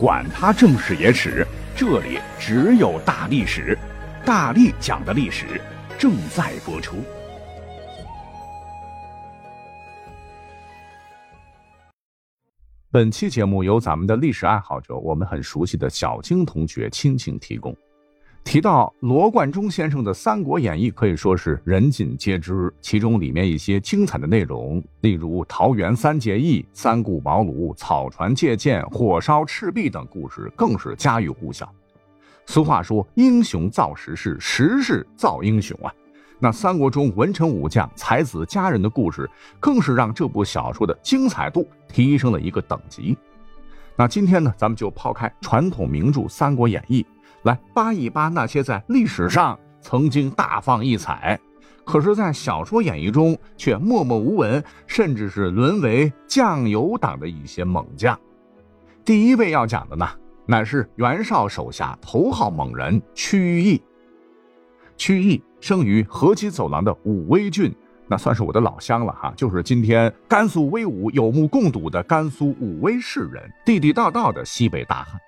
管他正史野史，这里只有大历史，大力讲的历史正在播出。本期节目由咱们的历史爱好者，我们很熟悉的小青同学倾情提供。提到罗贯中先生的《三国演义》，可以说是人尽皆知。其中里面一些精彩的内容，例如桃园三结义、三顾茅庐、草船借箭、火烧赤壁等故事，更是家喻户晓。俗话说：“英雄造时势，时势造英雄啊！”那三国中文臣武将、才子佳人的故事，更是让这部小说的精彩度提升了一个等级。那今天呢，咱们就抛开传统名著《三国演义》。来扒一扒那些在历史上曾经大放异彩，可是，在小说演绎中却默默无闻，甚至是沦为酱油党的一些猛将。第一位要讲的呢，乃是袁绍手下头号猛人曲义。曲义生于河西走廊的武威郡，那算是我的老乡了哈，就是今天甘肃威武有目共睹的甘肃武威市人，地地道道的西北大汉。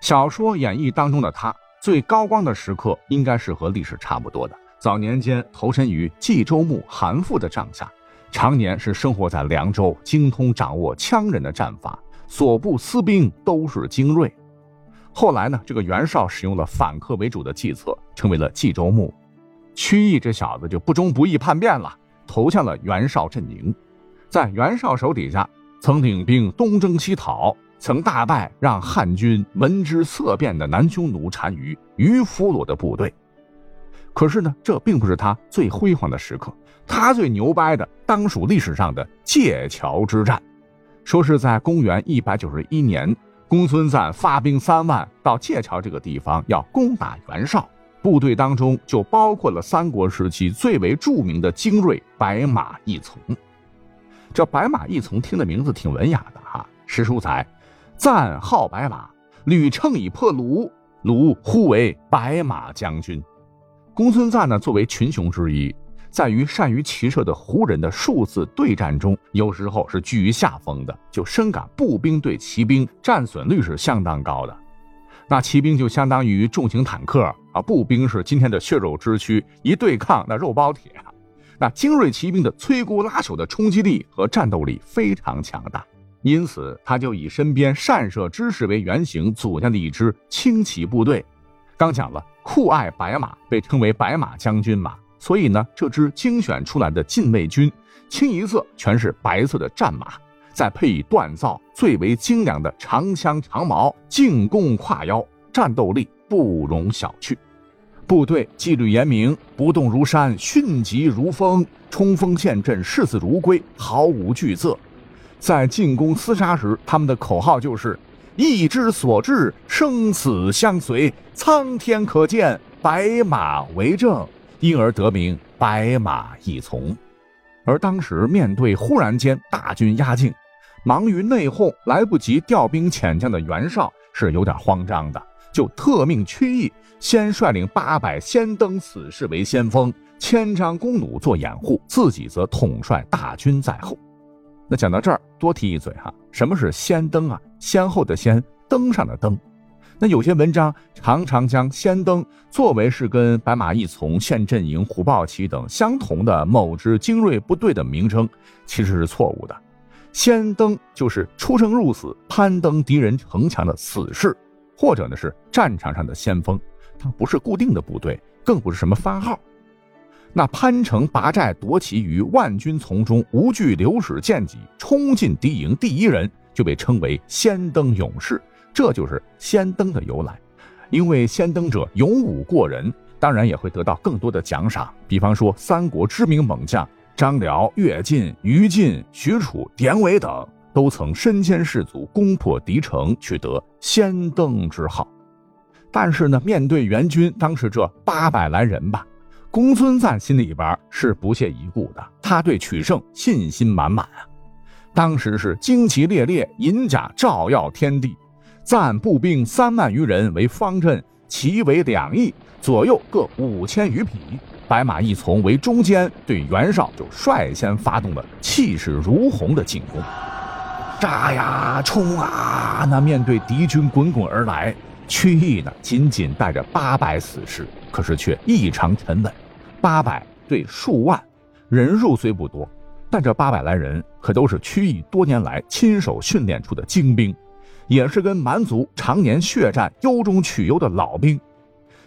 小说演绎当中的他最高光的时刻，应该是和历史差不多的。早年间投身于冀州牧韩馥的帐下，常年是生活在凉州，精通掌握羌人的战法，所部私兵都是精锐。后来呢，这个袁绍使用了反客为主的计策，成为了冀州牧。曲义这小子就不忠不义叛变了，投向了袁绍阵营，在袁绍手底下曾领兵东征西讨。曾大败让汉军闻之色变的南匈奴单于于弗罗的部队，可是呢，这并不是他最辉煌的时刻。他最牛掰的，当属历史上的界桥之战。说是在公元一百九十一年，公孙瓒发兵三万到界桥这个地方，要攻打袁绍，部队当中就包括了三国时期最为著名的精锐白马义从。这白马义从听的名字挺文雅的哈，史书载。赞号白马，屡乘以破虏，虏呼为白马将军。公孙瓒呢，作为群雄之一，在于善于骑射的胡人的数次对战中，有时候是居于下风的，就深感步兵对骑兵战损率是相当高的。那骑兵就相当于重型坦克啊，步兵是今天的血肉之躯，一对抗那肉包铁。那精锐骑兵的摧枯拉朽的冲击力和战斗力非常强大。因此，他就以身边善射之士为原型，组建了一支轻骑部队。刚讲了，酷爱白马，被称为白马将军嘛。所以呢，这支精选出来的禁卫军，清一色全是白色的战马，再配以锻造最为精良的长枪长矛，进攻跨腰，战斗力不容小觑。部队纪律严明，不动如山，迅疾如风，冲锋陷阵，视死如归，毫无惧色。在进攻厮杀时，他们的口号就是“意之所至，生死相随，苍天可见，白马为证”，因而得名“白马义从”。而当时面对忽然间大军压境，忙于内讧，来不及调兵遣将的袁绍是有点慌张的，就特命曲义先率领八百先登此事为先锋，千张弓弩做掩护，自己则统帅大军在后。那讲到这儿，多提一嘴哈，什么是先登啊？先后的先，登上的登。那有些文章常常将先登作为是跟白马义从、现阵营、虎豹骑等相同的某支精锐部队的名称，其实是错误的。先登就是出生入死、攀登敌人城墙的死士，或者呢是战场上的先锋，它不是固定的部队，更不是什么番号。那潘城拔寨夺旗于万军丛中，无惧流矢剑戟，冲进敌营第一人，就被称为先登勇士。这就是先登的由来。因为先登者勇武过人，当然也会得到更多的奖赏。比方说，三国知名猛将张辽、乐进、于禁、许褚、典韦等，都曾身先士卒，攻破敌城，取得先登之号。但是呢，面对援军，当时这八百来人吧。公孙瓒心里边是不屑一顾的，他对取胜信心满满啊！当时是旌旗猎猎，银甲照耀天地，赞步兵三万余人为方阵，旗为两翼，左右各五千余匹，白马一从为中间，对袁绍就率先发动了气势如虹的进攻，扎呀，冲啊，那面对敌军滚滚而来，曲义呢仅仅带着八百死士，可是却异常沉稳。八百对数万，人数虽不多，但这八百来人可都是曲义多年来亲手训练出的精兵，也是跟蛮族常年血战、优中取优的老兵。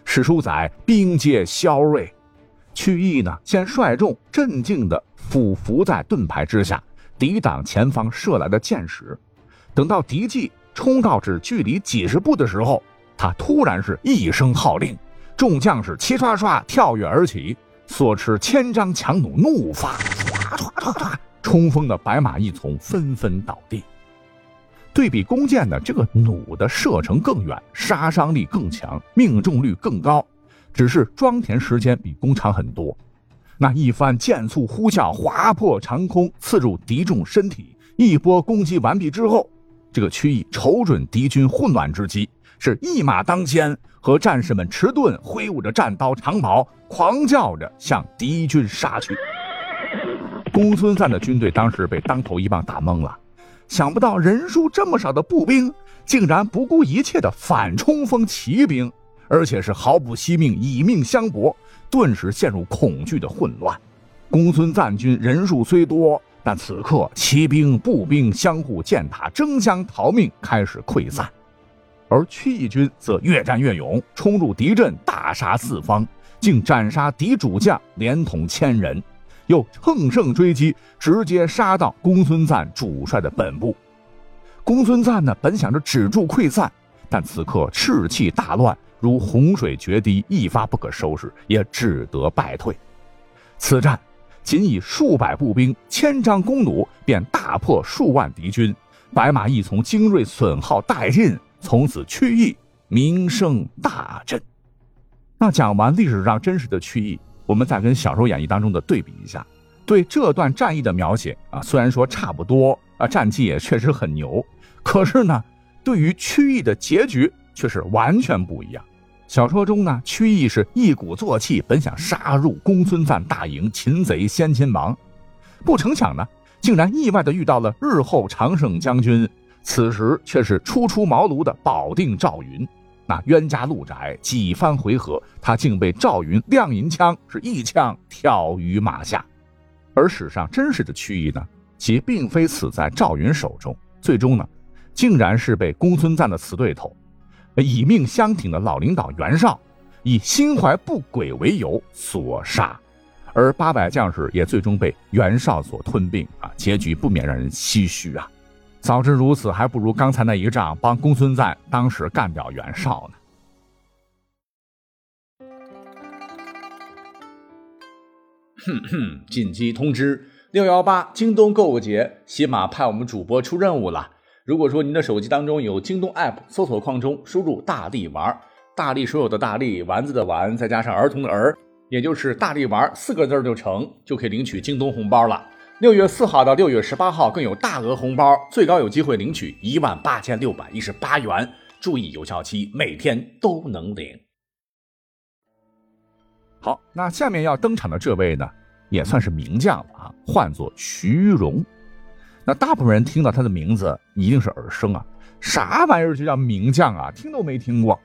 史书载兵皆骁锐，曲义呢先率众镇静地俯伏在盾牌之下，抵挡前方射来的箭矢。等到敌骑冲到至距离几十步的时候，他突然是一声号令，众将士齐刷刷跳跃而起，所持千张强弩怒发，唰唰唰唰，冲锋的白马一从纷纷倒地。对比弓箭呢，这个弩的射程更远，杀伤力更强，命中率更高，只是装填时间比弓长很多。那一番箭簇呼啸，划破长空，刺入敌众身体。一波攻击完毕之后。这个曲义瞅准敌军混乱之机，是一马当先，和战士们持盾，挥舞着战刀长矛，狂叫着向敌军杀去。公孙瓒的军队当时被当头一棒打懵了，想不到人数这么少的步兵，竟然不顾一切的反冲锋骑兵，而且是毫不惜命，以命相搏，顿时陷入恐惧的混乱。公孙瓒军人数虽多。但此刻，骑兵、步兵相互践踏，争相逃命，开始溃散。而曲义军则越战越勇，冲入敌阵，大杀四方，竟斩杀敌主将连同千人，又乘胜追击，直接杀到公孙瓒主帅的本部。公孙瓒呢，本想着止住溃散，但此刻士气大乱，如洪水决堤，一发不可收拾，也只得败退。此战。仅以数百步兵、千张弓弩，便大破数万敌军。白马一从精锐损耗殆尽，从此曲义名声大振。那讲完历史上真实的曲义，我们再跟小说演绎当中的对比一下，对这段战役的描写啊，虽然说差不多啊，战绩也确实很牛，可是呢，对于曲义的结局却是完全不一样。小说中呢，曲义是一鼓作气，本想杀入公孙瓒大营，擒贼先擒王，不成想呢，竟然意外的遇到了日后常胜将军，此时却是初出茅庐的保定赵云。那冤家路窄，几番回合，他竟被赵云亮银枪是一枪挑于马下。而史上真实的曲义呢，其并非死在赵云手中，最终呢，竟然是被公孙瓒的死对头。以命相挺的老领导袁绍，以心怀不轨为由所杀，而八百将士也最终被袁绍所吞并啊！结局不免让人唏嘘啊！早知如此，还不如刚才那一仗帮公孙瓒当时干掉袁绍呢。哼哼，紧急通知：六幺八京东购物节，喜马派我们主播出任务了。如果说您的手机当中有京东 App，搜索框中输入“大力丸”，大力所有的大力丸子的丸，再加上儿童的儿，也就是“大力丸”四个字就成，就可以领取京东红包了。六月四号到六月十八号更有大额红包，最高有机会领取一万八千六百一十八元。注意有效期，每天都能领。好，那下面要登场的这位呢，也算是名将了啊，唤作徐荣。那大部分人听到他的名字一定是耳生啊，啥玩意儿就叫名将啊，听都没听过。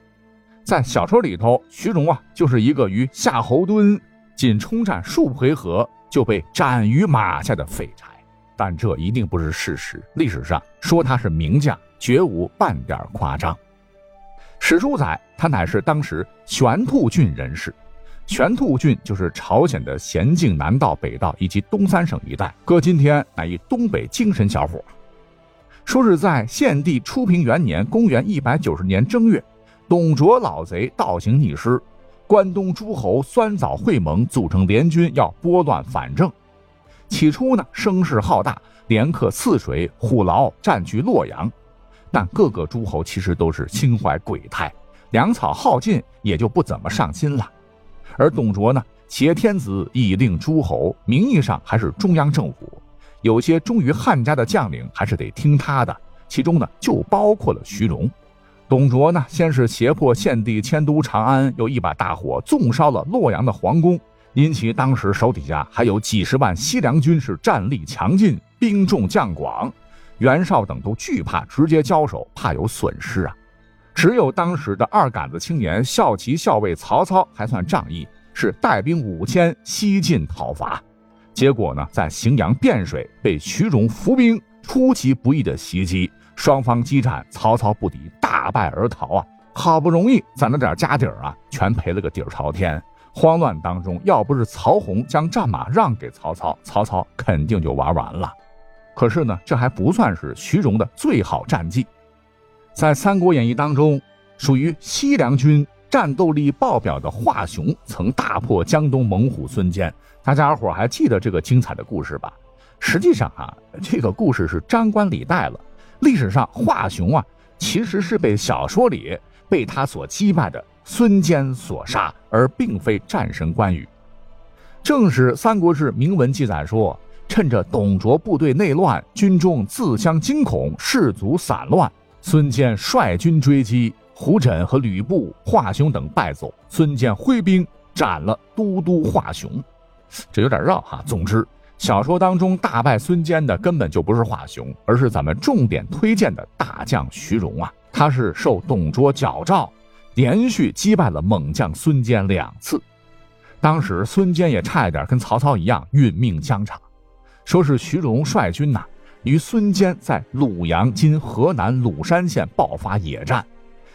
在小说里头，徐荣啊就是一个与夏侯惇仅冲战数回合就被斩于马下的废柴，但这一定不是事实。历史上说他是名将，绝无半点夸张。史书载，他乃是当时玄兔郡人士。玄兔郡就是朝鲜的咸镜南道、北道以及东三省一带，搁今天乃一东北精神小伙。说是在献帝初平元年（公元一百九十年）正月，董卓老贼倒行逆施，关东诸侯酸枣会盟，组成联军要拨乱反正。起初呢，声势浩大，连克泗水、虎牢，占据洛阳。但各个诸侯其实都是心怀鬼胎，粮草耗尽，也就不怎么上心了。而董卓呢，挟天子以令诸侯，名义上还是中央政府，有些忠于汉家的将领还是得听他的，其中呢就包括了徐荣。董卓呢，先是胁迫献帝迁都长安，又一把大火纵烧了洛阳的皇宫，因其当时手底下还有几十万西凉军，是战力强劲，兵众将广，袁绍等都惧怕直接交手，怕有损失啊。只有当时的二杆子青年校骑校尉曹操还算仗义，是带兵五千西进讨伐。结果呢，在荥阳汴水被徐荣伏兵出其不意的袭击，双方激战，曹操不敌，大败而逃啊！好不容易攒了点家底儿啊，全赔了个底儿朝天。慌乱当中，要不是曹洪将战马让给曹操，曹操肯定就玩完了。可是呢，这还不算是徐荣的最好战绩。在《三国演义》当中，属于西凉军战斗力爆表的华雄，曾大破江东猛虎孙坚。大家伙还记得这个精彩的故事吧？实际上啊，这个故事是张冠李戴了。历史上华雄啊，其实是被小说里被他所击败的孙坚所杀，而并非战神关羽。正是《三国志》铭文记载说，趁着董卓部队内乱，军中自相惊恐，士卒散乱，孙坚率军追击，胡轸和吕布、华雄等败走，孙坚挥兵斩了都督华雄。这有点绕哈。总之，小说当中大败孙坚的根本就不是华雄，而是咱们重点推荐的大将徐荣啊。他是受董卓矫诏，连续击败了猛将孙坚两次。当时孙坚也差一点跟曹操一样殒命疆场。说是徐荣率军呐，与孙坚在鲁阳（今河南鲁山县）爆发野战，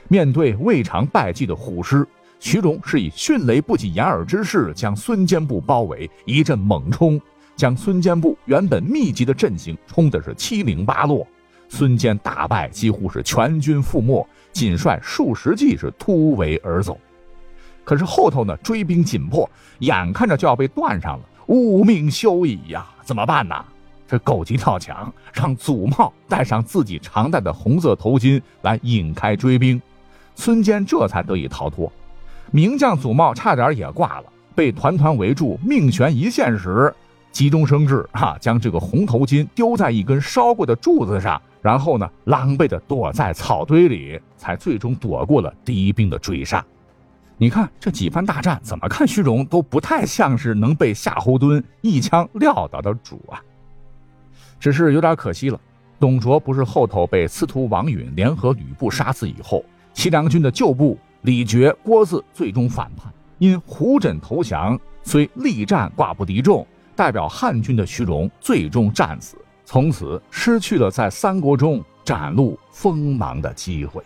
面对未尝败绩的虎师。徐荣是以迅雷不及掩耳之势将孙坚部包围，一阵猛冲，将孙坚部原本密集的阵型冲的是七零八落，孙坚大败，几乎是全军覆没，仅率数十骑是突围而走。可是后头呢，追兵紧迫，眼看着就要被断上了，无命休矣呀！怎么办呢？这狗急跳墙，让祖茂戴上自己常戴的红色头巾来引开追兵，孙坚这才得以逃脱。名将祖茂差点也挂了，被团团围住，命悬一线时，急中生智，哈，将这个红头巾丢在一根烧过的柱子上，然后呢，狼狈的躲在草堆里，才最终躲过了敌兵的追杀。你看这几番大战，怎么看虚荣都不太像是能被夏侯惇一枪撂倒的主啊。只是有点可惜了，董卓不是后头被司徒王允联合吕布杀死以后，西凉军的旧部。李傕、郭汜最终反叛，因胡轸投降，虽力战寡不敌众，代表汉军的徐荣最终战死，从此失去了在三国中展露锋芒的机会。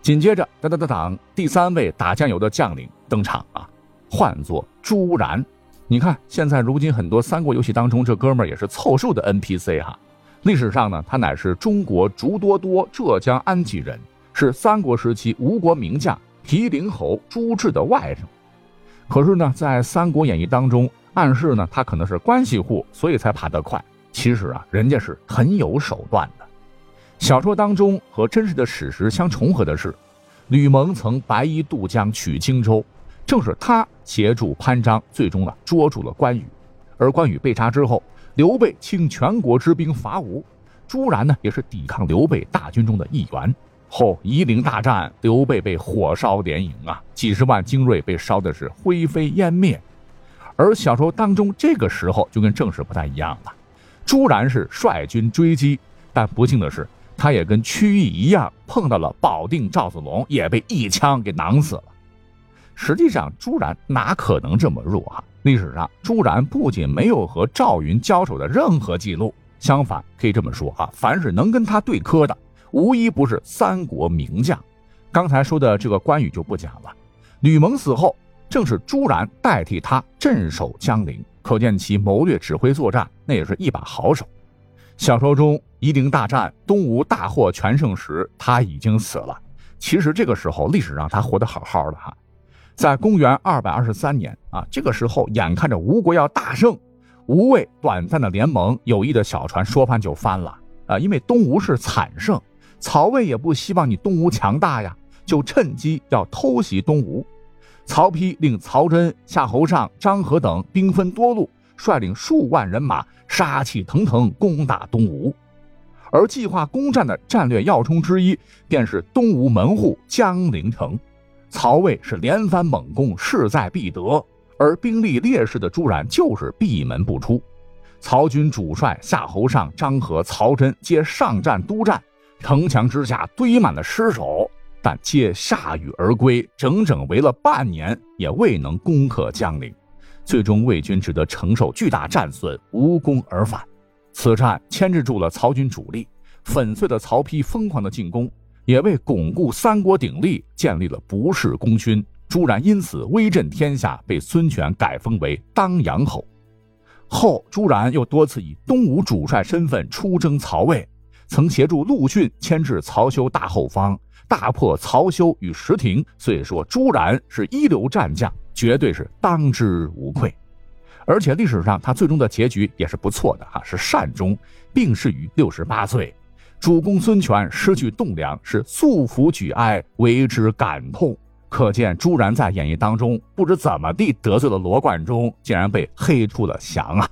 紧接着，当当当当，第三位打酱油的将领登场啊，唤作朱然。你看，现在如今很多三国游戏当中，这哥们儿也是凑数的 NPC 哈。历史上呢，他乃是中国竹多多浙江安吉人。是三国时期吴国名将毗陵侯朱治的外甥，可是呢，在《三国演义》当中暗示呢，他可能是关系户，所以才爬得快。其实啊，人家是很有手段的。小说当中和真实的史实相重合的是，吕蒙曾白衣渡江取荆州，正是他协助潘璋，最终呢捉住了关羽。而关羽被杀之后，刘备倾全国之兵伐吴，朱然呢也是抵抗刘备大军中的一员。后夷陵大战，刘备被火烧连营啊，几十万精锐被烧的是灰飞烟灭。而小说当中这个时候就跟正史不太一样了，朱然是率军追击，但不幸的是，他也跟曲艺一样碰到了保定赵子龙，也被一枪给囊死了。实际上，朱然哪可能这么弱啊？历史上，朱然不仅没有和赵云交手的任何记录，相反，可以这么说啊，凡是能跟他对磕的。无一不是三国名将，刚才说的这个关羽就不讲了。吕蒙死后，正是朱然代替他镇守江陵，可见其谋略、指挥作战，那也是一把好手。小说中夷陵大战，东吴大获全胜时，他已经死了。其实这个时候，历史上他活得好好的哈。在公元二百二十三年啊，这个时候眼看着吴国要大胜，吴魏短暂的联盟，友谊的小船说翻就翻了啊，因为东吴是惨胜。曹魏也不希望你东吴强大呀，就趁机要偷袭东吴。曹丕令曹真、夏侯尚、张合等兵分多路，率领数万人马，杀气腾腾攻打东吴。而计划攻占的战略要冲之一，便是东吴门户江陵城。曹魏是连番猛攻，势在必得，而兵力劣势的朱然就是闭门不出。曹军主帅夏侯尚、张合、曹真皆上战督战，城墙之下堆满了尸首，但皆铩羽而归，整整围了半年也未能攻克江陵。最终，魏军只得承受巨大战损，无功而返。此战牵制住了曹军主力，粉碎了曹丕疯狂的进攻，也为巩固三国鼎立建立了不世功勋。朱然因此威震天下，被孙权改封为当阳侯。后朱然又多次以东吴主帅身份出征曹魏，曾协助陆逊牵制曹休大后方，大破曹休与石亭。所以说，朱然是一流战将，绝对是当之无愧。而且历史上他最终的结局也是不错的哈，是善终，病逝于六十八岁。主公孙权失去栋梁，是素服举哀，为之感痛。可见朱然在演绎当中不知怎么地得罪了罗贯中，竟然被黑出了翔啊！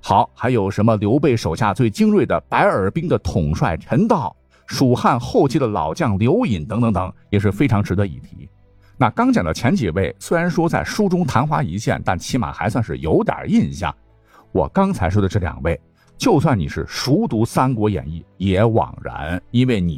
好，还有什么刘备手下最精锐的白耳兵的统帅陈道，蜀汉后期的老将刘隐等等等，也是非常值得一提。那刚讲的前几位，虽然说在书中昙花一现，但起码还算是有点印象。我刚才说的这两位，就算你是熟读《三国演义》，也枉然，因为你